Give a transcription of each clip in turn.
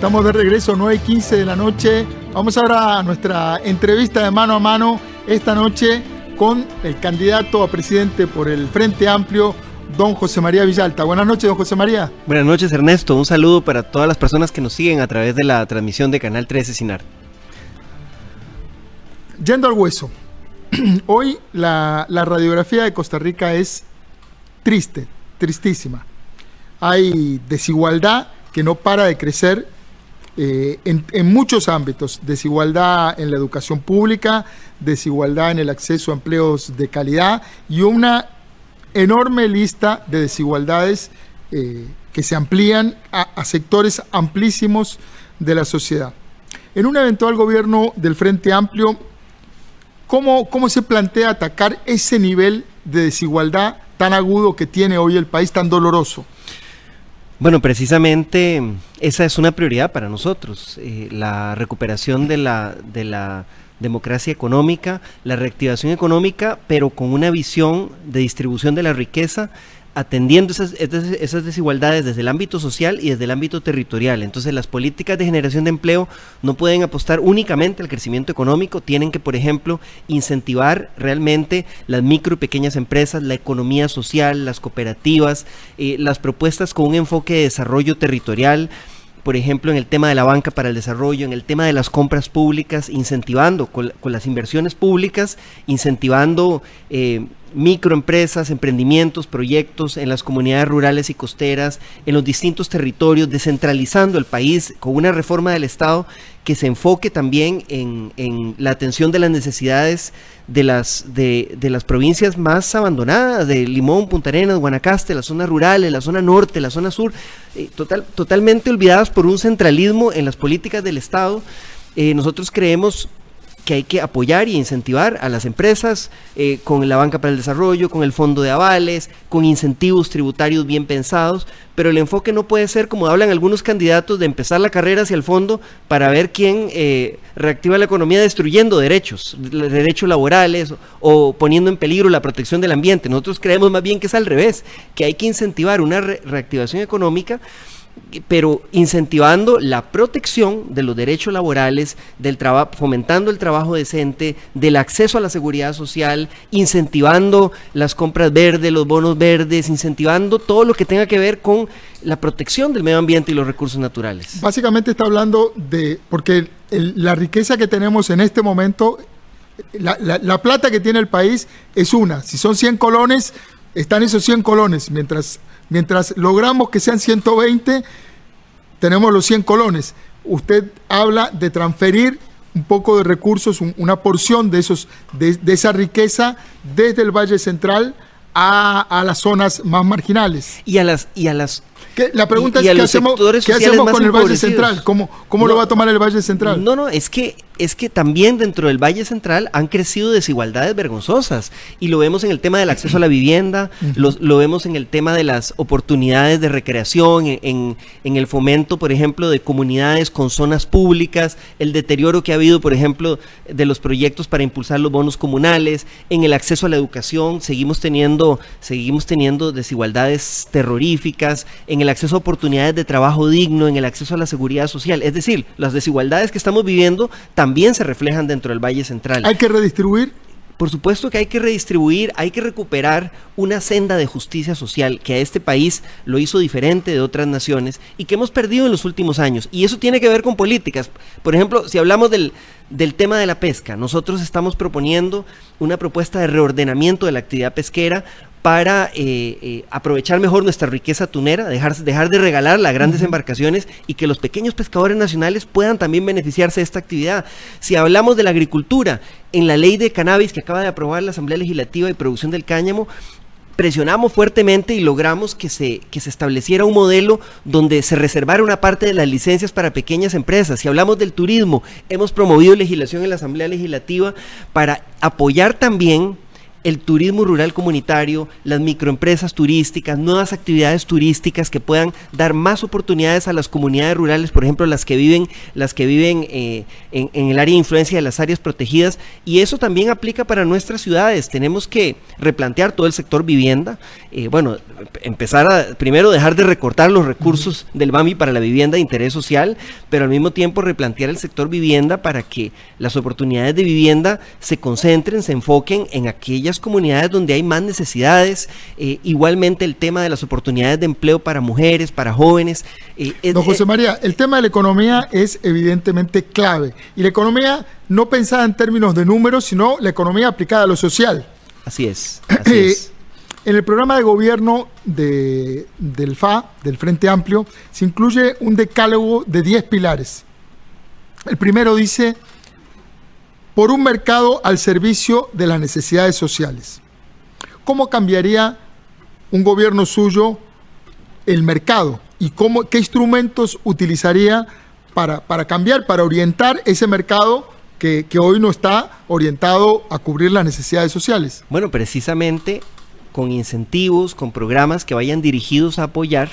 Estamos de regreso, 9 y 15 de la noche. Vamos ahora a nuestra entrevista de mano a mano esta noche con el candidato a presidente por el Frente Amplio, don José María Villalta. Buenas noches, don José María. Buenas noches, Ernesto. Un saludo para todas las personas que nos siguen a través de la transmisión de Canal 13 Sinar. Yendo al hueso, hoy la, la radiografía de Costa Rica es triste, tristísima. Hay desigualdad que no para de crecer eh, en, muchos ámbitos, desigualdad en la educación pública, desigualdad en el acceso a empleos de calidad y una enorme lista de desigualdades eh, que se amplían a, sectores amplísimos de la sociedad. En un eventual gobierno del Frente Amplio, ¿cómo, ¿cómo se plantea atacar ese nivel de desigualdad tan agudo que tiene hoy el país, tan doloroso? Bueno, precisamente esa es una prioridad para nosotros, eh, la recuperación de la, de la democracia económica, la reactivación económica, pero con una visión de distribución de la riqueza atendiendo esas, desigualdades desde el ámbito social y desde el ámbito territorial. Entonces las políticas de generación de empleo no pueden apostar únicamente al crecimiento económico, tienen que, por ejemplo, incentivar realmente las micro y pequeñas empresas, la economía social, las cooperativas, eh, las propuestas con un enfoque de desarrollo territorial por ejemplo, en el tema de la banca para el desarrollo, en el tema de las compras públicas, incentivando con, las inversiones públicas, incentivando eh, microempresas, emprendimientos, proyectos en las comunidades rurales y costeras, en los distintos territorios, descentralizando el país con una reforma del Estado que se enfoque también en, la atención de las necesidades de las, de, las provincias más abandonadas, de Limón, Punta Arenas, Guanacaste, la zona rural, la zona norte, la zona sur, eh, total, totalmente olvidadas por un centralismo en las políticas del Estado. Eh, nosotros creemos que hay que apoyar y incentivar a las empresas eh, con la banca para el desarrollo, con el fondo de avales, con incentivos tributarios bien pensados, pero el enfoque no puede ser como hablan algunos candidatos de empezar la carrera hacia el fondo para ver quién eh, reactiva la economía destruyendo derechos, derechos laborales o, poniendo en peligro la protección del ambiente. Nosotros creemos más bien que es al revés, que hay que incentivar una reactivación económica pero incentivando la protección de los derechos laborales, del fomentando el trabajo decente, del acceso a la seguridad social, incentivando las compras verdes, los bonos verdes, incentivando todo lo que tenga que ver con la protección del medio ambiente y los recursos naturales. Básicamente está hablando de, porque la riqueza que tenemos en este momento, la, la plata que tiene el país es una, si son 100 colones, están esos 100 colones, mientras Mientras logramos que sean 120, tenemos los 100 colones. Usted habla de transferir un poco de recursos, una porción de, esos, de, esa riqueza desde el Valle Central a, las zonas más marginales. Y a las, y a las la pregunta es, ¿qué hacemos, con el Valle Central? ¿Cómo, cómo lo va a tomar el Valle Central? No, no, es que, es que también dentro del Valle Central han crecido desigualdades vergonzosas. Y lo vemos en el tema del acceso a la vivienda, lo, vemos en el tema de las oportunidades de recreación, en, en, el fomento, por ejemplo, de comunidades con zonas públicas, el deterioro que ha habido, por ejemplo, de los proyectos para impulsar los bonos comunales, en el acceso a la educación, seguimos teniendo, seguimos teniendo desigualdades terroríficas, en el acceso a oportunidades de trabajo digno, en el acceso a la seguridad social. Es decir, las desigualdades que estamos viviendo también se reflejan dentro del Valle Central. Hay que redistribuir por supuesto que hay que redistribuir, hay que recuperar una senda de justicia social que a este país lo hizo diferente de otras naciones y que hemos perdido en los últimos años. Y eso tiene que ver con políticas. Por ejemplo, si hablamos del, del tema de la pesca, nosotros estamos proponiendo una propuesta de reordenamiento de la actividad pesquera para eh, eh, aprovechar mejor nuestra riqueza tunera, dejar, dejar de regalar a grandes embarcaciones y que los pequeños pescadores nacionales puedan también beneficiarse de esta actividad. Si hablamos de la agricultura, en la ley de cannabis que acaba de aprobar la Asamblea Legislativa de Producción del Cáñamo, presionamos fuertemente y logramos que se, que se estableciera un modelo donde se reservara una parte de las licencias para pequeñas empresas. Si hablamos del turismo, hemos promovido legislación en la Asamblea Legislativa para apoyar también el turismo rural comunitario, las microempresas turísticas, nuevas actividades turísticas que puedan dar más oportunidades a las comunidades rurales, por ejemplo, las que viven, las que viven eh, en, el área de influencia de las áreas protegidas. Y eso también aplica para nuestras ciudades. Tenemos que replantear todo el sector vivienda. Eh, bueno, empezar a primero dejar de recortar los recursos del BAMI para la vivienda de interés social, pero al mismo tiempo replantear el sector vivienda para que las oportunidades de vivienda se concentren, se enfoquen en aquellas comunidades donde hay más necesidades, eh, igualmente el tema de las oportunidades de empleo para mujeres, para jóvenes. Eh, Don José María, el tema de la economía es evidentemente clave y la economía no pensada en términos de números, sino la economía aplicada a lo social. Así es. En el programa de gobierno de, del FA, del Frente Amplio, se incluye un decálogo de 10 pilares. El primero dice por un mercado al servicio de las necesidades sociales. ¿Cómo cambiaría un gobierno suyo el mercado y cómo, qué instrumentos utilizaría para, para cambiar, para orientar ese mercado que, que, hoy no está orientado a cubrir las necesidades sociales? Bueno, precisamente con incentivos, con programas que vayan dirigidos a apoyar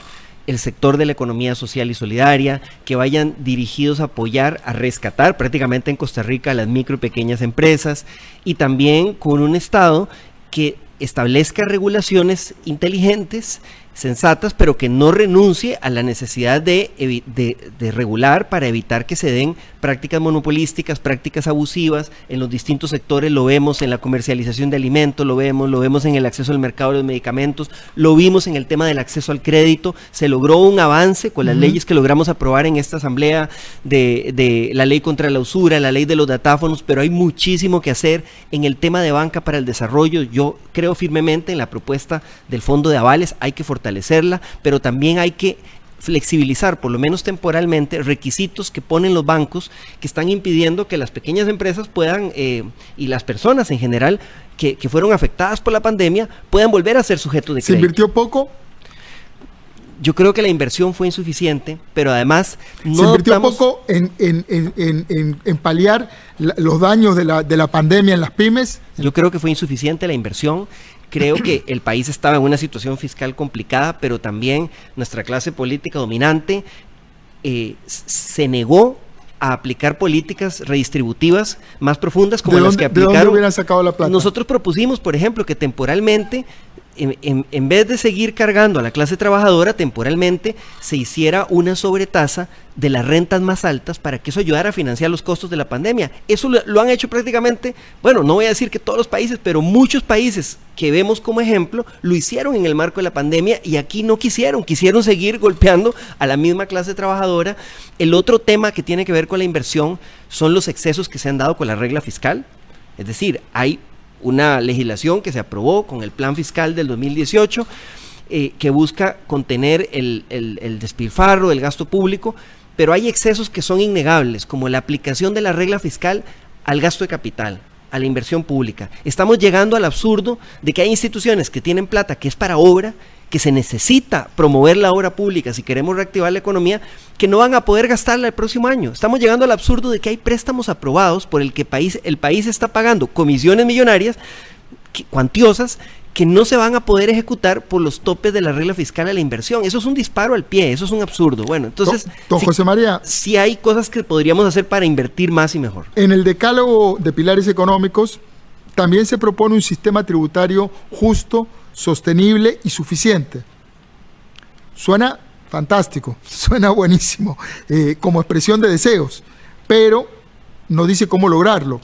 el sector de la economía social y solidaria, que vayan dirigidos a apoyar, a rescatar prácticamente en Costa Rica las micro y pequeñas empresas y también con un Estado que establezca regulaciones inteligentes sensatas, pero que no renuncie a la necesidad de, de, regular para evitar que se den prácticas monopolísticas, prácticas abusivas en los distintos sectores. Lo vemos en la comercialización de alimentos, lo vemos, lo vemos en el acceso al mercado de los medicamentos, lo vimos en el tema del acceso al crédito. Se logró un avance con las leyes que logramos aprobar en esta asamblea de, de la ley contra la usura, la ley de los datáfonos, pero hay muchísimo que hacer en el tema de banca para el desarrollo. Yo creo firmemente en la propuesta del fondo de avales, hay que fortalecer fortalecerla, pero también hay que flexibilizar, por lo menos temporalmente, requisitos que ponen los bancos que están impidiendo que las pequeñas empresas puedan, eh, y las personas en general, que, que, fueron afectadas por la pandemia, puedan volver a ser sujetos de crédito. ¿Se invirtió poco? Yo creo que la inversión fue insuficiente, pero además no Se invirtió poco en, en, en, en paliar los daños de la, de la pandemia en las pymes. Yo creo que fue insuficiente la inversión Creo que el país estaba en una situación fiscal complicada, pero también nuestra clase política dominante eh, se negó a aplicar políticas redistributivas más profundas como las que aplicaron. ¿de dónde hubieran sacado la plata? Nosotros propusimos, por ejemplo, que temporalmente en, vez de seguir cargando a la clase trabajadora, temporalmente se hiciera una sobretasa de las rentas más altas para que eso ayudara a financiar los costos de la pandemia. Eso lo, han hecho prácticamente, bueno, no voy a decir que todos los países, pero muchos países que vemos como ejemplo lo hicieron en el marco de la pandemia y aquí no quisieron, quisieron seguir golpeando a la misma clase trabajadora. El otro tema que tiene que ver con la inversión son los excesos que se han dado con la regla fiscal. Es decir, hay una legislación que se aprobó con el plan fiscal del 2018 eh, que busca contener el, el, despilfarro, el gasto público, pero hay excesos que son innegables, como la aplicación de la regla fiscal al gasto de capital, a la inversión pública. Estamos llegando al absurdo de que hay instituciones que tienen plata que es para obra que se necesita promover la obra pública si queremos reactivar la economía, que no van a poder gastarla el próximo año. Estamos llegando al absurdo de que hay préstamos aprobados por el que país, el país está pagando comisiones millonarias, cuantiosas, que no se van a poder ejecutar por los topes de la regla fiscal a la inversión. Eso es un disparo al pie, eso es un absurdo. Bueno, entonces, don, José María, si hay cosas que podríamos hacer para invertir más y mejor. En el decálogo de pilares económicos también se propone un sistema tributario justo, sostenible y suficiente. Suena fantástico, suena buenísimo, eh, como expresión de deseos, pero no dice cómo lograrlo.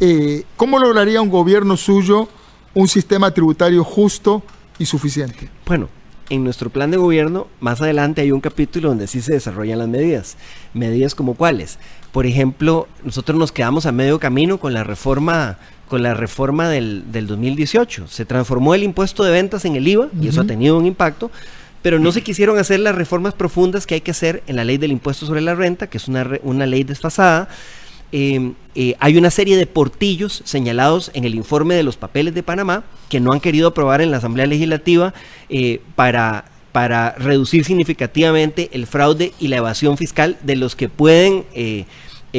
Eh, ¿Cómo lograría un gobierno suyo un sistema tributario justo y suficiente? Bueno, en nuestro plan de gobierno, más adelante hay un capítulo donde sí se desarrollan las medidas. Medidas como cuáles. Por ejemplo, nosotros nos quedamos a medio camino con la reforma con la reforma del, 2018. Se transformó el impuesto de ventas en el IVA y eso ha tenido un impacto, pero no se quisieron hacer las reformas profundas que hay que hacer en la ley del impuesto sobre la renta, que es una, una ley desfasada. Em, eh, hay una serie de portillos señalados en el informe de los papeles de Panamá que no han querido aprobar en la Asamblea Legislativa eh, para, para reducir significativamente el fraude y la evasión fiscal de los que pueden...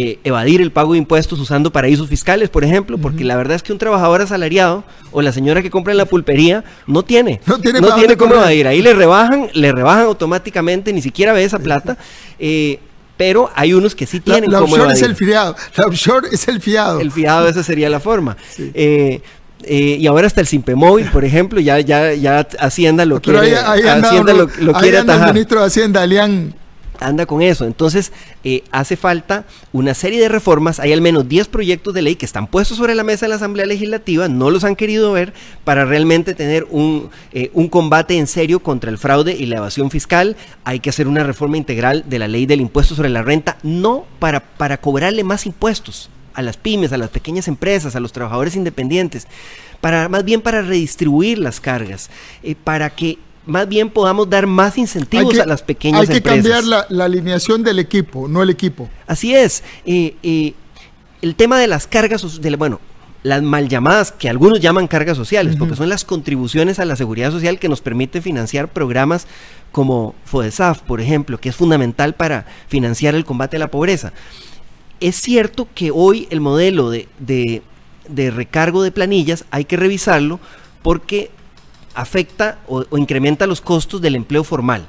Eh, evadir el pago de impuestos usando paraísos fiscales, por ejemplo, porque la verdad es que un trabajador asalariado o la señora que compra en la pulpería no tiene, no tiene, no tiene cómo evadir. Ahí le rebajan, le rebajan automáticamente, ni siquiera ve esa plata. Eh, pero hay unos que sí tienen la, la offshore es el fiado, la offshore es el fiado. El fiado, esa sería la forma. Eh, eh, y ahora hasta el Simpemóvil, por ejemplo, ya, ya, ya Hacienda lo quiere, Hacienda lo, quiere el ministro de Hacienda, Alián anda con eso. Entonces, eh, hace falta una serie de reformas. Hay al menos 10 proyectos de ley que están puestos sobre la mesa de la Asamblea Legislativa, no los han querido ver para realmente tener un, eh, un combate en serio contra el fraude y la evasión fiscal. Hay que hacer una reforma integral de la ley del impuesto sobre la renta, no para, para cobrarle más impuestos a las pymes, a las pequeñas empresas, a los trabajadores independientes, para más bien para redistribuir las cargas, eh, para que más bien podamos dar más incentivos a las pequeñas empresas. Hay que cambiar la, alineación del equipo, no el equipo. Así es. el tema de las cargas, de, bueno, las mal llamadas, que algunos llaman cargas sociales, porque son las contribuciones a la seguridad social que nos permiten financiar programas como FODESAF, por ejemplo, que es fundamental para financiar el combate a la pobreza. Es cierto que hoy el modelo de, de recargo de planillas hay que revisarlo porque afecta o, incrementa los costos del empleo formal.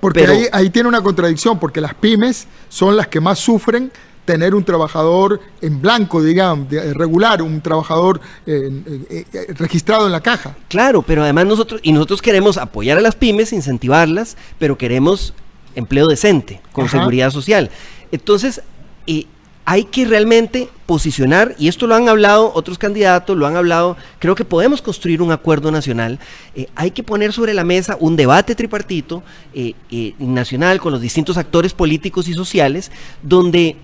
Porque ahí, tiene una contradicción, porque las pymes son las que más sufren tener un trabajador en blanco, digamos, eh, regular, un trabajador eh, eh, registrado en la caja. Claro, pero además nosotros, y nosotros queremos apoyar a las pymes, incentivarlas, pero queremos empleo decente, con seguridad social. Entonces, hay que realmente posicionar, y esto lo han hablado otros candidatos, lo han hablado, creo que podemos construir un acuerdo nacional, eh, hay que poner sobre la mesa un debate tripartito eh, eh, nacional con los distintos actores políticos y sociales, donde,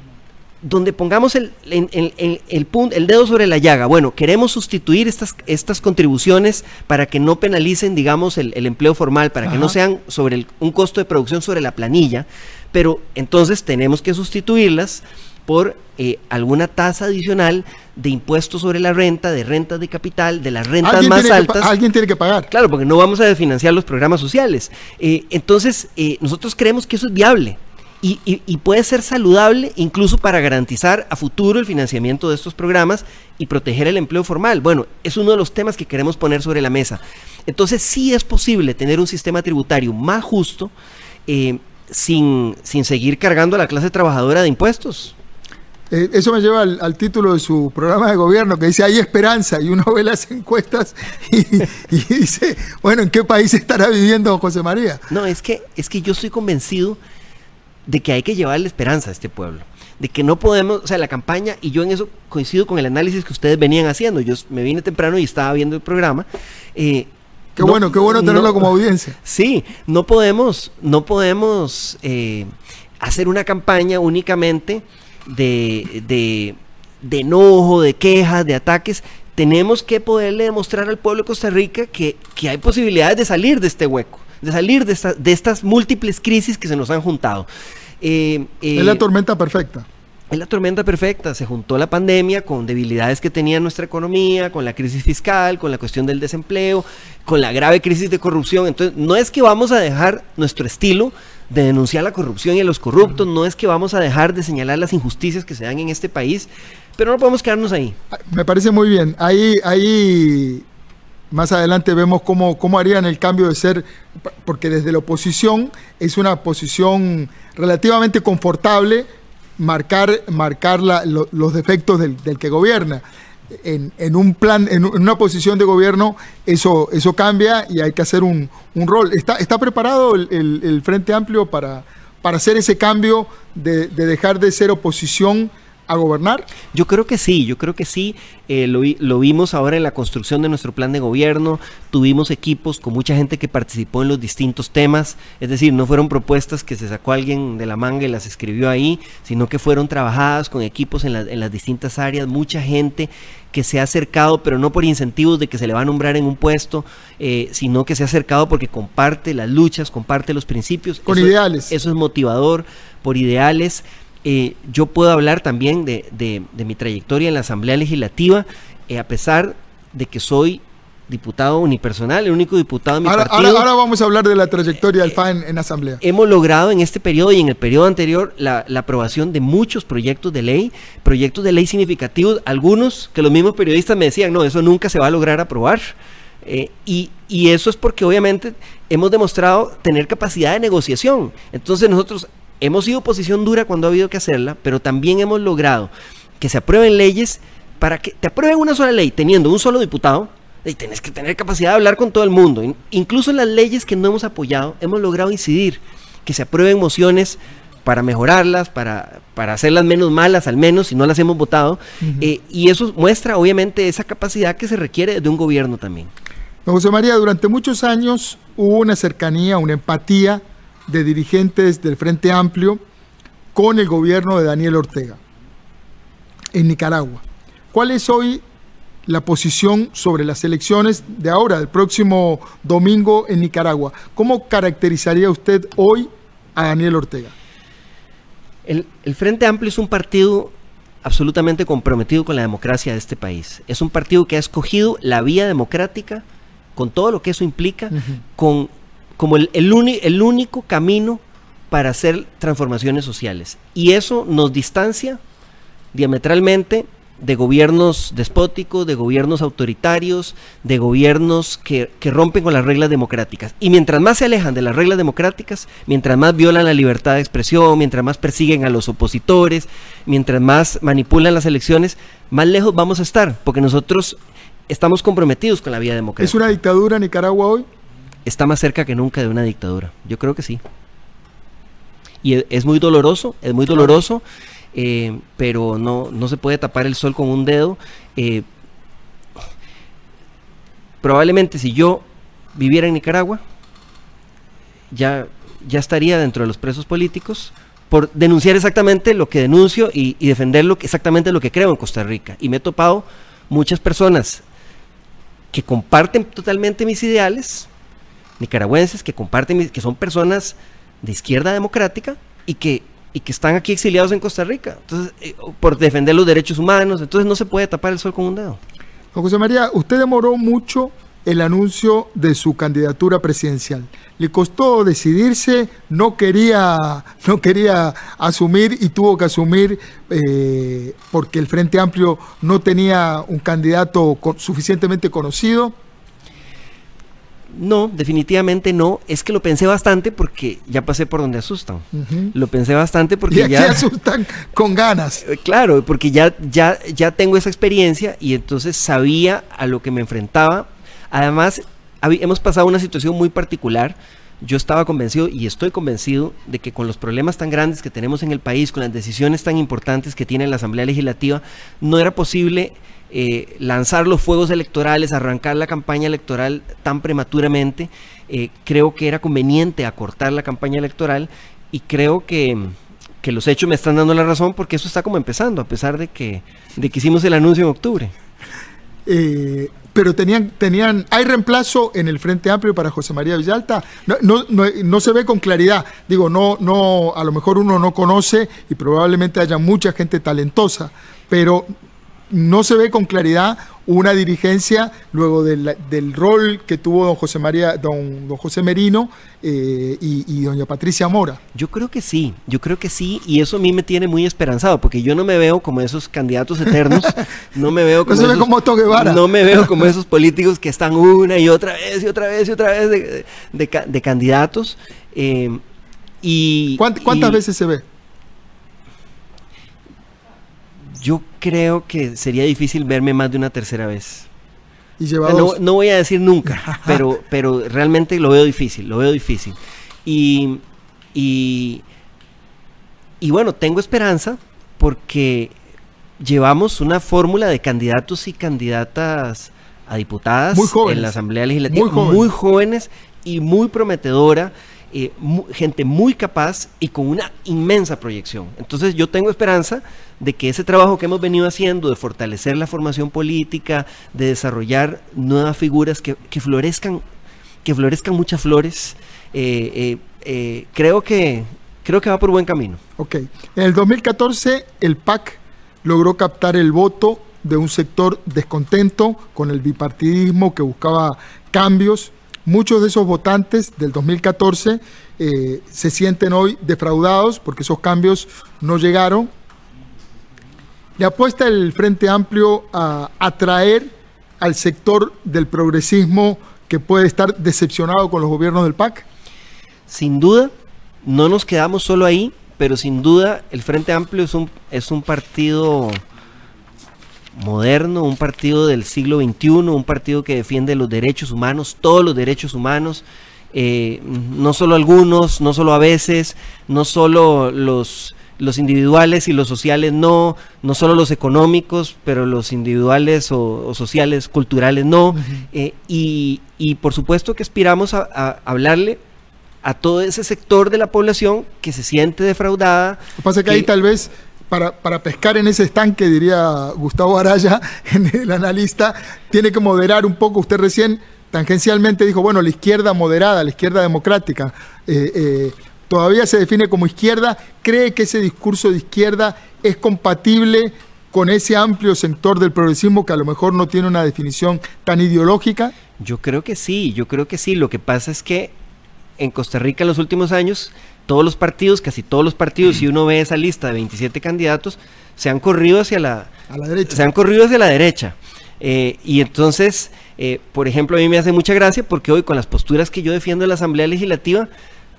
donde pongamos el, el, el, dedo sobre la llaga. Bueno, queremos sustituir estas, estas contribuciones para que no penalicen, digamos, el, empleo formal, para que no sean sobre un costo de producción sobre la planilla, pero entonces tenemos que sustituirlas por eh, alguna tasa adicional de impuestos sobre la renta, de rentas de capital, de las rentas más altas. Alguien tiene que pagar. Claro, porque no vamos a financiar los programas sociales. Eh, entonces, eh, nosotros creemos que eso es viable. Y, y, puede ser saludable incluso para garantizar a futuro el financiamiento de estos programas y proteger el empleo formal. Bueno, es uno de los temas que queremos poner sobre la mesa. Entonces sí es posible tener un sistema tributario más justo sin, sin seguir cargando a la clase trabajadora de impuestos. Eh, eso me lleva al, título de su programa de gobierno que dice hay esperanza y uno ve las encuestas y, dice, bueno, ¿en qué país estará viviendo José María? No, es que, es que yo estoy convencido de que hay que llevarle esperanza a este pueblo. De que no podemos, o sea, la campaña, y yo en eso coincido con el análisis que ustedes venían haciendo. Yo me vine temprano y estaba viendo el programa. Eh, qué bueno, qué bueno tenerlo como audiencia. Sí, no podemos, no podemos eh, hacer una campaña únicamente de, de, enojo, de quejas, de ataques, tenemos que poderle demostrar al pueblo de Costa Rica que, hay posibilidades de salir de este hueco, de salir de, de estas múltiples crisis que se nos han juntado. Eh, es la eh, tormenta perfecta. Es la tormenta perfecta. Se juntó la pandemia con debilidades que tenía nuestra economía, con la crisis fiscal, con la cuestión del desempleo, con la grave crisis de corrupción. Entonces, no es que vamos a dejar nuestro estilo de denunciar la corrupción y a los corruptos, no es que vamos a dejar de señalar las injusticias que se dan en este país, pero no podemos quedarnos ahí. Me parece muy bien. Ahí, ahí más adelante vemos cómo, cómo harían el cambio de ser, porque desde la oposición es una posición relativamente confortable marcar, marcar los defectos del que gobierna en, un plan, en, una posición de gobierno, eso, eso cambia y hay que hacer un, rol. ¿Está, está preparado el, Frente Amplio para, para hacer ese cambio de dejar de ser oposición a gobernar? Yo creo que sí, yo creo que sí. Eh, lo, vimos ahora en la construcción de nuestro plan de gobierno. Tuvimos equipos con mucha gente que participó en los distintos temas. Es decir, no fueron propuestas que se sacó alguien de la manga y las escribió ahí, sino que fueron trabajadas con equipos en, en las distintas áreas. Mucha gente que se ha acercado, pero no por incentivos de que se le va a nombrar en un puesto, eh, sino que se ha acercado porque comparte las luchas, comparte los principios. Con ideales. Eso es motivador, por ideales. Eh, yo puedo hablar también de, mi trayectoria en la Asamblea Legislativa, eh, a pesar de que soy diputado unipersonal, el único diputado de mi ahora, partido. Ahora, vamos a hablar de la trayectoria del FA en, Asamblea. Hemos logrado en este periodo y en el periodo anterior la, aprobación de muchos proyectos de ley, proyectos de ley significativos, algunos que los mismos periodistas me decían, no, eso nunca se va a lograr aprobar. Eh, y, y eso es porque obviamente hemos demostrado tener capacidad de negociación. Entonces nosotros hemos sido oposición dura cuando ha habido que hacerla, pero también hemos logrado que se aprueben leyes para que te aprueben una sola ley teniendo un solo diputado, y tienes que tener capacidad de hablar con todo el mundo. Incluso en las leyes que no hemos apoyado, hemos logrado incidir, que se aprueben mociones para mejorarlas, para, para hacerlas menos malas al menos, si no las hemos votado. Eh, y eso muestra obviamente esa capacidad que se requiere de un gobierno también. José María, durante muchos años hubo una cercanía, una empatía de dirigentes del Frente Amplio con el gobierno de Daniel Ortega en Nicaragua. ¿Cuál es hoy la posición sobre las elecciones de ahora, del próximo domingo en Nicaragua? ¿Cómo caracterizaría usted hoy a Daniel Ortega? El, Frente Amplio es un partido absolutamente comprometido con la democracia de este país. Es un partido que ha escogido la vía democrática, con todo lo que eso implica, con, como el, el único camino para hacer transformaciones sociales. Y eso nos distancia diametralmente de gobiernos despóticos, de gobiernos autoritarios, de gobiernos que, rompen con las reglas democráticas. Y mientras más se alejan de las reglas democráticas, mientras más violan la libertad de expresión, mientras más persiguen a los opositores, mientras más manipulan las elecciones, más lejos vamos a estar, porque nosotros estamos comprometidos con la vía democrática. ¿Es una dictadura Nicaragua hoy? Está más cerca que nunca de una dictadura. Yo creo que sí. Y es muy doloroso, es muy doloroso. Eh, pero no, no se puede tapar el sol con un dedo. Eh, probablemente si yo viviera en Nicaragua, ya, ya estaría dentro de los presos políticos por denunciar exactamente lo que denuncio y, defender lo exactamente lo que creo en Costa Rica. Y me he topado muchas personas que comparten totalmente mis ideales, nicaragüenses, que comparten, que son personas de izquierda democrática y que y que están aquí exiliados en Costa Rica, entonces, eh, por defender los derechos humanos, entonces no se puede tapar el sol con un dedo. José María, usted demoró mucho el anuncio de su candidatura presidencial. Le costó decidirse, no quería, no quería asumir y tuvo que asumir eh, porque el Frente Amplio no tenía un candidato suficientemente conocido. No, definitivamente no. Es que lo pensé bastante porque ya pasé por donde asustan. Lo pensé bastante porque y aquí ya asustan con ganas. Eh, claro, porque ya, ya, ya tengo esa experiencia y entonces sabía a lo que me enfrentaba. Además, hemos pasado una situación muy particular. Yo estaba convencido y estoy convencido de que con los problemas tan grandes que tenemos en el país, con las decisiones tan importantes que tiene la Asamblea Legislativa, no era posible eh, lanzar los fuegos electorales, arrancar la campaña electoral tan prematuramente. Eh, creo que era conveniente acortar la campaña electoral y creo que, los hechos me están dando la razón porque eso está como empezando, a pesar de que, de que hicimos el anuncio en octubre. Eh, pero tenían, tenían, hay reemplazo en el Frente Amplio para José María Villalta. No, no, no, se ve con claridad. Digo, no, no, a lo mejor uno no conoce y probablemente haya mucha gente talentosa, pero no se ve con claridad una dirigencia luego del, rol que tuvo don José María, don, don José Merino eh, y, doña Patricia Mora. Yo creo que sí, yo creo que sí, y eso a mí me tiene muy esperanzado, porque yo no me veo como esos candidatos eternos, no me veo como, esos, no me veo como esos políticos que están una y otra vez y otra vez y otra vez de, candidatos. Eh, y, ¿Cuántas veces se ve? Yo creo que sería difícil verme más de una tercera vez. ¿Y lleva no, voy a decir nunca, pero, pero realmente lo veo difícil, lo veo difícil. Y, y, bueno, tengo esperanza porque llevamos una fórmula de candidatos y candidatas a diputadas en la Asamblea Legislativa, muy jóvenes y muy prometedora. Eh, gente muy capaz y con una inmensa proyección. Entonces yo tengo esperanza de que ese trabajo que hemos venido haciendo de fortalecer la formación política, de desarrollar nuevas figuras que, florezcan, que florezcan muchas flores, eh, eh, creo, que, creo que va por buen camino. Ok. En el 2014 el PAC logró captar el voto de un sector descontento con el bipartidismo que buscaba cambios. Muchos de esos votantes del 2014 eh, se sienten hoy defraudados porque esos cambios no llegaron. Le apuesta el Frente Amplio a atraer al sector del progresismo que puede estar decepcionado con los gobiernos del PAC. Sin duda, no nos quedamos solo ahí, pero sin duda el Frente Amplio es un, es un partido moderno, un partido del siglo XXI, un partido que defiende los derechos humanos, todos los derechos humanos, eh, no solo algunos, no solo a veces, no solo los, los individuales y los sociales, no, no solo los económicos, pero los individuales o, sociales, culturales, no. Eh, y, y, por supuesto que aspiramos a, a hablarle a todo ese sector de la población que se siente defraudada. Lo que pasa es que, ahí tal vez para, para, pescar en ese estanque, diría Gustavo Araya, el analista, tiene que moderar un poco. Usted recién tangencialmente dijo, bueno, la izquierda moderada, la izquierda democrática, eh, eh, todavía se define como izquierda. ¿Cree que ese discurso de izquierda es compatible con ese amplio sector del progresismo que a lo mejor no tiene una definición tan ideológica? Yo creo que sí, yo creo que sí. Lo que pasa es que en Costa Rica en los últimos años, todos los partidos, casi todos los partidos, si uno ve esa lista de 27 candidatos, se han corrido hacia la, derecha. Se han corrido hacia la derecha. Eh, y entonces, eh, por ejemplo, a mí me hace mucha gracia porque hoy con las posturas que yo defiendo en la Asamblea Legislativa,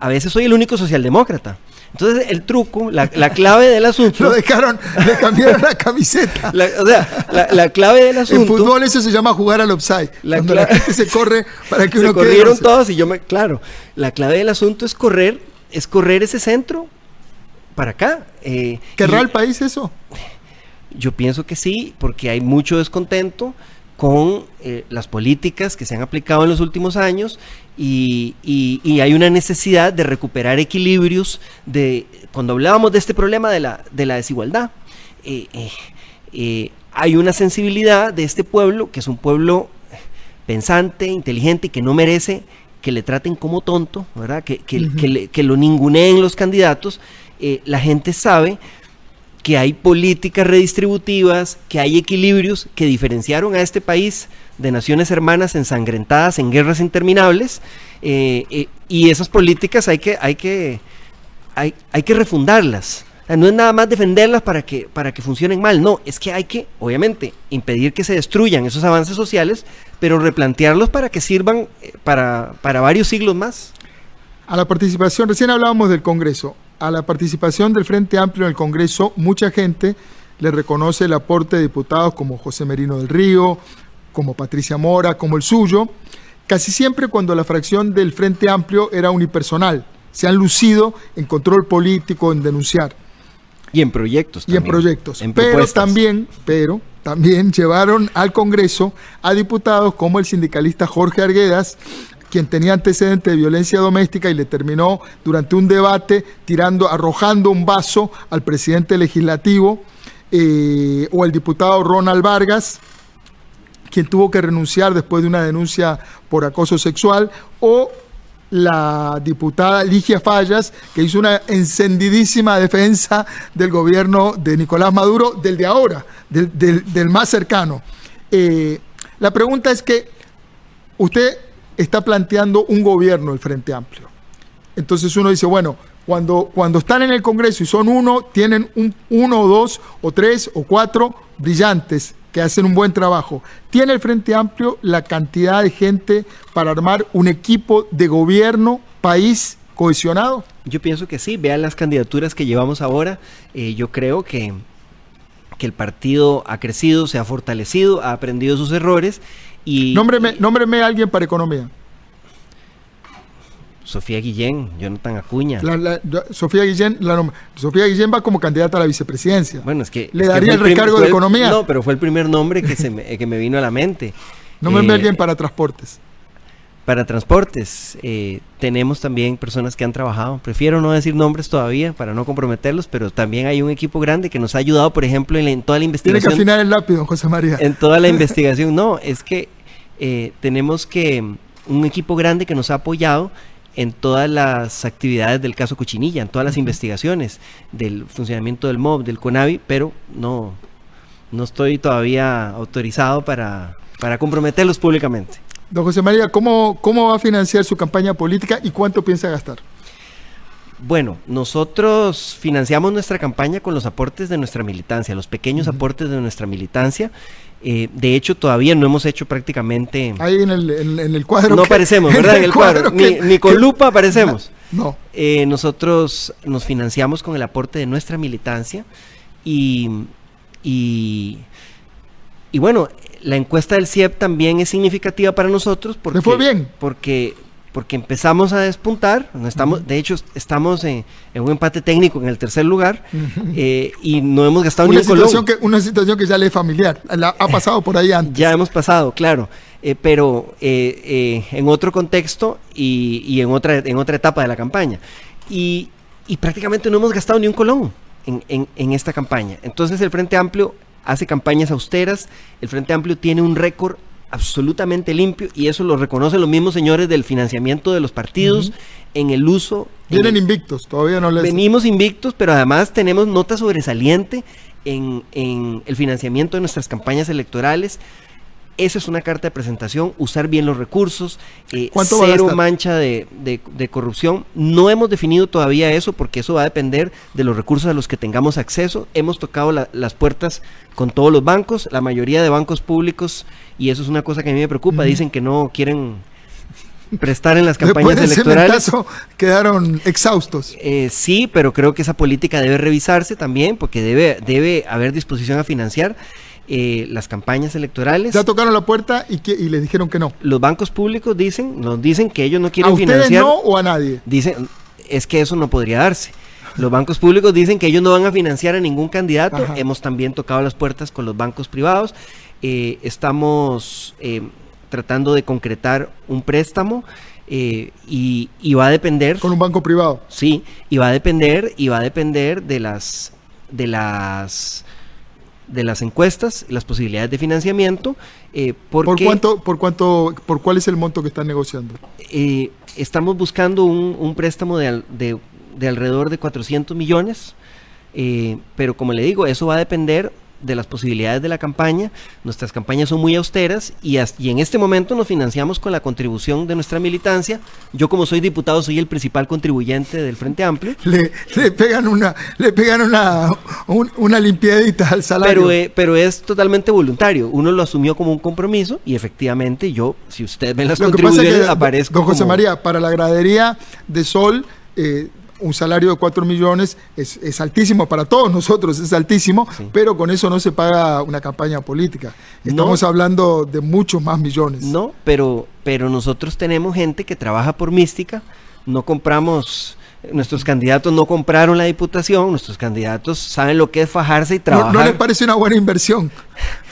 a veces soy el único socialdemócrata. Entonces, el truco, la, clave del asunto. Lo dejaron, le cambiaron la camiseta. o sea, la, clave del asunto. En fútbol eso se llama jugar al offside. La cuando la gente se corre para que se uno corrieron todos y yo me. Claro, la clave del asunto es correr, es correr ese centro para acá. Eh, ¿Querrá el país eso? Yo pienso que sí, porque hay mucho descontento con eh, las políticas que se han aplicado en los últimos años y, hay una necesidad de recuperar equilibrios de cuando hablábamos de este problema de la, de la desigualdad eh, eh, hay una sensibilidad de este pueblo que es un pueblo pensante, inteligente y que no merece que le traten como tonto, ¿verdad? Que, que, que lo ninguneen los candidatos. la gente sabe que hay políticas redistributivas, que hay equilibrios que diferenciaron a este país de naciones hermanas ensangrentadas en guerras interminables eh, eh, y esas políticas hay que, hay que, hay, hay que refundarlas. No es nada más defenderlas para que, para que funcionen mal, no, es que hay que, obviamente, impedir que se destruyan esos avances sociales, pero replantearlos para que sirvan eh, para, para varios siglos más. A la participación, recién hablábamos del Congreso a la participación del Frente Amplio en el Congreso, mucha gente le reconoce el aporte de diputados como José Merino del Río, como Patricia Mora, como el suyo, casi siempre cuando la fracción del Frente Amplio era unipersonal. Se han lucido en control político, en denunciar. Y en proyectos también. Y en proyectos. pero también, pero también llevaron al Congreso a diputados como el sindicalista Jorge Arguedas, quien tenía antecedentes de violencia doméstica y le terminó durante un debate tirando, arrojando un vaso al presidente legislativo, eh, o el diputado Ronald Vargas, quien tuvo que renunciar después de una denuncia por acoso sexual, o la diputada Ligia Fallas, que hizo una encendidísima defensa del gobierno de Nicolás Maduro, del de ahora, del, más cercano. Eh, la pregunta es que usted está planteando un gobierno el Frente Amplio. Entonces uno dice, bueno, cuando, cuando están en el Congreso y son uno, tienen un, uno o dos o tres o cuatro brillantes que hacen un buen trabajo. ¿Tiene el Frente Amplio la cantidad de gente para armar un equipo de gobierno, país cohesionado? Yo pienso que sí, vean las candidaturas que llevamos ahora. Eh, yo creo que, que el partido ha crecido, se ha fortalecido, ha aprendido sus errores y, nómbreme, a alguien para economía. Sofía Guillén, Jonathan Acuña. Sofía Guillén, Sofía Guillén va como candidata a la vicepresidencia. Bueno, es que le daría el recargo de economía. No, pero fue el primer nombre que se me, que me vino a la mente. Nómbreme a eh, alguien para transportes. Para transportes, eh, tenemos también personas que han trabajado. Prefiero no decir nombres todavía para no comprometerlos, pero también hay un equipo grande que nos ha ayudado, por ejemplo, en, toda la investigación. Tiene que afinar el lápiz, José María. En toda la investigación. No, es que eh, tenemos que un equipo grande que nos ha apoyado en todas las actividades del caso Cochinilla, en todas las investigaciones del funcionamiento del MOB, del CONAVI, pero no, no estoy todavía autorizado para, para comprometerlos públicamente. Don José María, ¿cómo, ¿cómo va a financiar su campaña política y cuánto piensa gastar? Bueno, nosotros financiamos nuestra campaña con los aportes de nuestra militancia, los pequeños aportes de nuestra militancia. Eh, de hecho, todavía no hemos hecho prácticamente... Ahí en el, en, el cuadro. No aparecemos, ¿verdad? En el, cuadro. ni, con lupa aparecemos. No. Eh, nosotros nos financiamos con el aporte de nuestra militancia y, y, y bueno, la encuesta del CIEP también es significativa para nosotros porque... fue bien? Porque porque empezamos a despuntar, no estamos, de hecho estamos en, un empate técnico en el tercer lugar eh, y no hemos gastado una ni un situación que Una situación que ya le es familiar, ha pasado por ahí antes. Ya hemos pasado, claro, eh, pero eh, en otro contexto y, en, otra, en otra etapa de la campaña. Y, prácticamente no hemos gastado ni un colón en, en esta campaña. Entonces el Frente Amplio hace campañas austeras, el Frente Amplio tiene un récord absolutamente limpio y eso lo reconocen los mismos señores del financiamiento de los partidos en el uso. Vienen invictos, todavía no les... Venimos invictos, pero además tenemos nota sobresaliente en, en el financiamiento de nuestras campañas electorales. Esa es una carta de presentación, usar bien los recursos, eh, cero mancha de, corrupción. No hemos definido todavía eso porque eso va a depender de los recursos a los que tengamos acceso. Hemos tocado las puertas con todos los bancos, la mayoría de bancos públicos, y eso es una cosa que a mí me preocupa, dicen que no quieren prestar en las campañas electorales. quedaron exhaustos. Eh, sí, pero creo que esa política debe revisarse también porque debe, debe haber disposición a financiar. Eh, las campañas electorales. Ya tocaron la puerta y, que, y les dijeron que no. Los bancos públicos dicen, nos dicen que ellos no quieren ¿A ustedes financiar. no o a nadie? Dicen, es que eso no podría darse. Los bancos públicos dicen que ellos no van a financiar a ningún candidato. Hemos también tocado las puertas con los bancos privados. Eh, estamos eh, tratando de concretar un préstamo. y, y, va a depender con un banco privado sí y va a depender y va a depender de las de las de las encuestas, las posibilidades de financiamiento. Eh, ¿Por cuánto, por cuánto, por cuál es el monto que están negociando? Eh, estamos buscando un, préstamo de, de, alrededor de 400 millones, eh, pero como le digo, eso va a depender de las posibilidades de la campaña. Nuestras campañas son muy austeras y, y, en este momento nos financiamos con la contribución de nuestra militancia. Yo como soy diputado soy el principal contribuyente del Frente Amplio. Le, pegan una le pegan una, una limpiadita al salario. Pero, eh, pero es totalmente voluntario. Uno lo asumió como un compromiso y efectivamente yo, si usted ve las contribuciones, aparezco Don José María, para la gradería de Sol... Eh, un salario de 4 millones es, altísimo para todos nosotros, es altísimo, pero con eso no se paga una campaña política. Estamos hablando de muchos más millones. No, pero, pero nosotros tenemos gente que trabaja por mística, no compramos nuestros candidatos no compraron la diputación, nuestros candidatos saben lo que es fajarse y trabajar. ¿No, no les parece una buena inversión?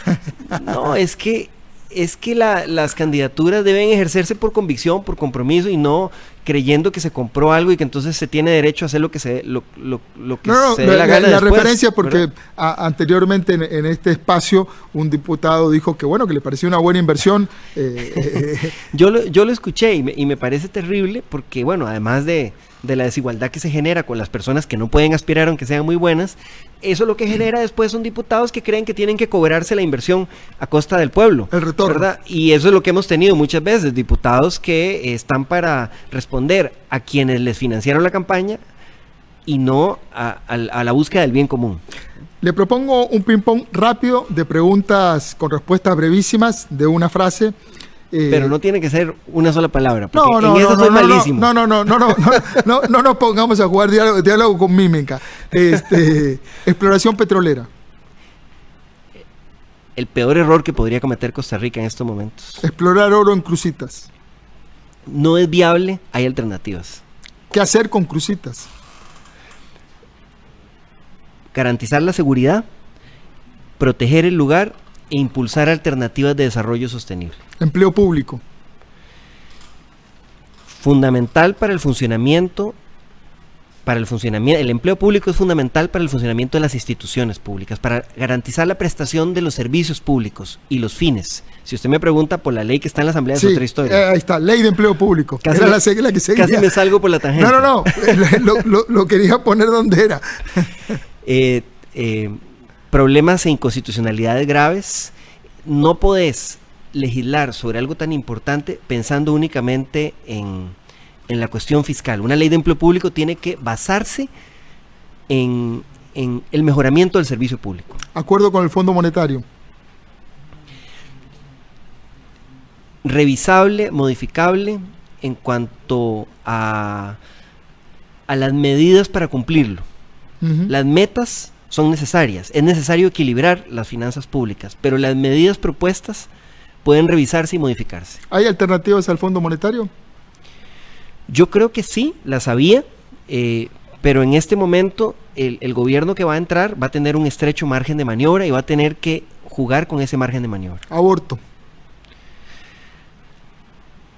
no, es que es que las candidaturas deben ejercerse por convicción, por compromiso y no creyendo que se compró algo y que entonces se tiene derecho a hacer lo que se lo, lo, lo que se dé la, gana. La, referencia porque anteriormente en, este espacio un diputado dijo que bueno que le parecía una buena inversión. Eh, eh, eh. yo lo, yo lo escuché y me, y me parece terrible porque bueno además de de la desigualdad que se genera con las personas que no pueden aspirar aunque sean muy buenas, eso lo que genera después son diputados que creen que tienen que cobrarse la inversión a costa del pueblo. El retorno. ¿verdad? Y eso es lo que hemos tenido muchas veces, diputados que están para responder a quienes les financiaron la campaña y no a, a la búsqueda del bien común. Le propongo un ping-pong rápido de preguntas con respuestas brevísimas de una frase eh, Pero no tiene que ser una sola palabra. Porque no, no, en eso no, malísimo. No, no, no, no, no, no, no, nos pongamos a jugar diálogo, con mímica. Este, exploración petrolera. El peor error que podría cometer Costa Rica en estos momentos. Explorar oro en crucitas. No es viable, hay alternativas. ¿Qué hacer con crucitas? Garantizar la seguridad, proteger el lugar e impulsar alternativas de desarrollo sostenible. Empleo público. Fundamental para el funcionamiento para el funcionamiento, el empleo público es fundamental para el funcionamiento de las instituciones públicas, para garantizar la prestación de los servicios públicos y los fines. Si usted me pregunta por la ley que está en la Asamblea, es otra historia. Eh, ahí está, ley de empleo público. Casi, me, la, que casi me salgo por la tangente. No, no, no, lo, quería poner donde era. Eh, eh, problemas e inconstitucionalidades graves, no podés legislar sobre algo tan importante pensando únicamente en, en la cuestión fiscal. Una ley de empleo público tiene que basarse en, en el mejoramiento del servicio público. Acuerdo con el Fondo Monetario. Revisable, modificable en cuanto a, a las medidas para cumplirlo. Las metas son necesarias. Es necesario equilibrar las finanzas públicas, pero las medidas propuestas pueden revisarse y modificarse. ¿Hay alternativas al Fondo Monetario? Yo creo que sí, las había, eh, pero en este momento el, el, gobierno que va a entrar va a tener un estrecho margen de maniobra y va a tener que jugar con ese margen de maniobra. Aborto.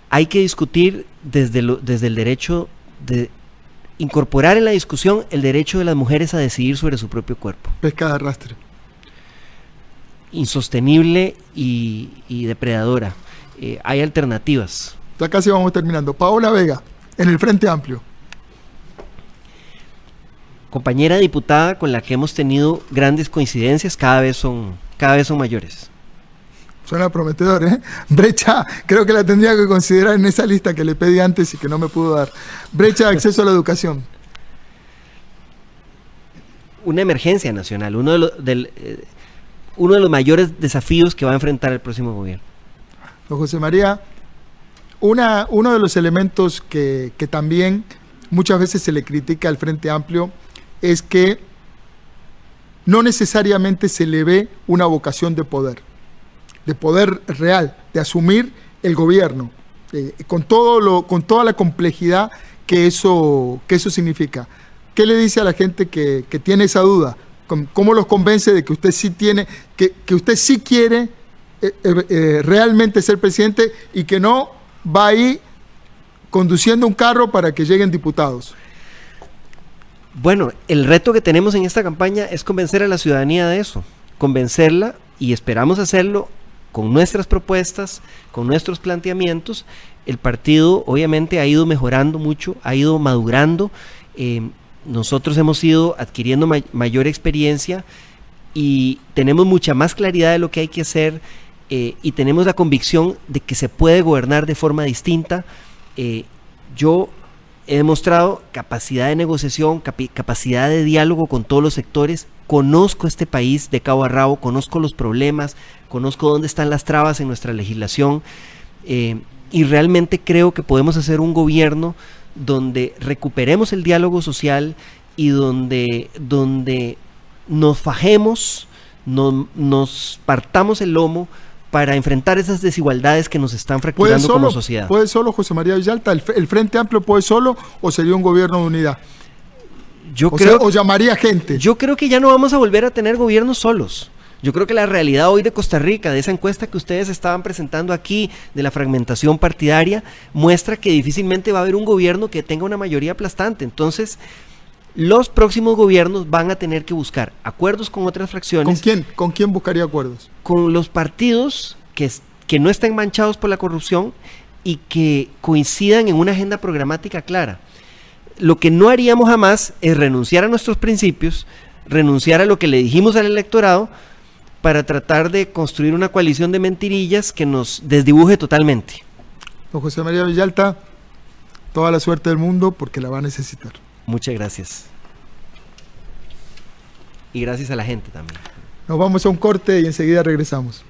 Hay que discutir desde, lo, desde el derecho de incorporar en la discusión el derecho de las mujeres a decidir sobre su propio cuerpo. Pesca de arrastre. Insostenible y, y depredadora. Eh, hay alternativas. Ya casi vamos terminando. Paola Vega, en el Frente Amplio. Compañera diputada con la que hemos tenido grandes coincidencias, cada vez son, cada vez son mayores. Suena prometedor, ¿eh? Brecha, creo que la tendría que considerar en esa lista que le pedí antes y que no me pudo dar. Brecha de acceso a la educación. Una emergencia nacional, uno de, lo, del, eh, uno de los mayores desafíos que va a enfrentar el próximo gobierno. Don José María, una, uno de los elementos que, que también muchas veces se le critica al Frente Amplio es que no necesariamente se le ve una vocación de poder de poder real, de asumir el gobierno, eh, con, todo lo, con toda la complejidad que eso, que eso significa. ¿Qué le dice a la gente que, que tiene esa duda? ¿Cómo los convence de que usted sí tiene, que, que usted sí quiere eh, eh, realmente ser presidente y que no va ahí conduciendo un carro para que lleguen diputados? Bueno, el reto que tenemos en esta campaña es convencer a la ciudadanía de eso, convencerla y esperamos hacerlo con nuestras propuestas, con nuestros planteamientos, el partido obviamente ha ido mejorando mucho, ha ido madurando. Eh, nosotros hemos ido adquiriendo may mayor experiencia y tenemos mucha más claridad de lo que hay que hacer eh, y tenemos la convicción de que se puede gobernar de forma distinta. Eh, yo he demostrado capacidad de negociación, capacidad de diálogo con todos los sectores, conozco este país de cabo a rabo, conozco los problemas, conozco dónde están las trabas en nuestra legislación eh, y realmente creo que podemos hacer un gobierno donde recuperemos el diálogo social y donde, donde nos fajemos, no, nos partamos el lomo para enfrentar esas desigualdades que nos están fracturando solo, como sociedad. ¿Puede solo José María Villalta? ¿El, ¿El, Frente Amplio puede solo o sería un gobierno de unidad? Yo o, creo, sea, o llamaría gente. Yo creo que ya no vamos a volver a tener gobiernos solos. Yo creo que la realidad hoy de Costa Rica, de esa encuesta que ustedes estaban presentando aquí, de la fragmentación partidaria, muestra que difícilmente va a haber un gobierno que tenga una mayoría aplastante. Entonces, los próximos gobiernos van a tener que buscar acuerdos con otras fracciones. ¿Con quién? ¿Con quién buscaría acuerdos? Con los partidos que, que no estén manchados por la corrupción y que coincidan en una agenda programática clara. Lo que no haríamos jamás es renunciar a nuestros principios, renunciar a lo que le dijimos al electorado, para tratar de construir una coalición de mentirillas que nos desdibuje totalmente. Don José María Villalta, toda la suerte del mundo porque la va a necesitar. Muchas gracias. Y gracias a la gente también. Nos vamos a un corte y enseguida regresamos.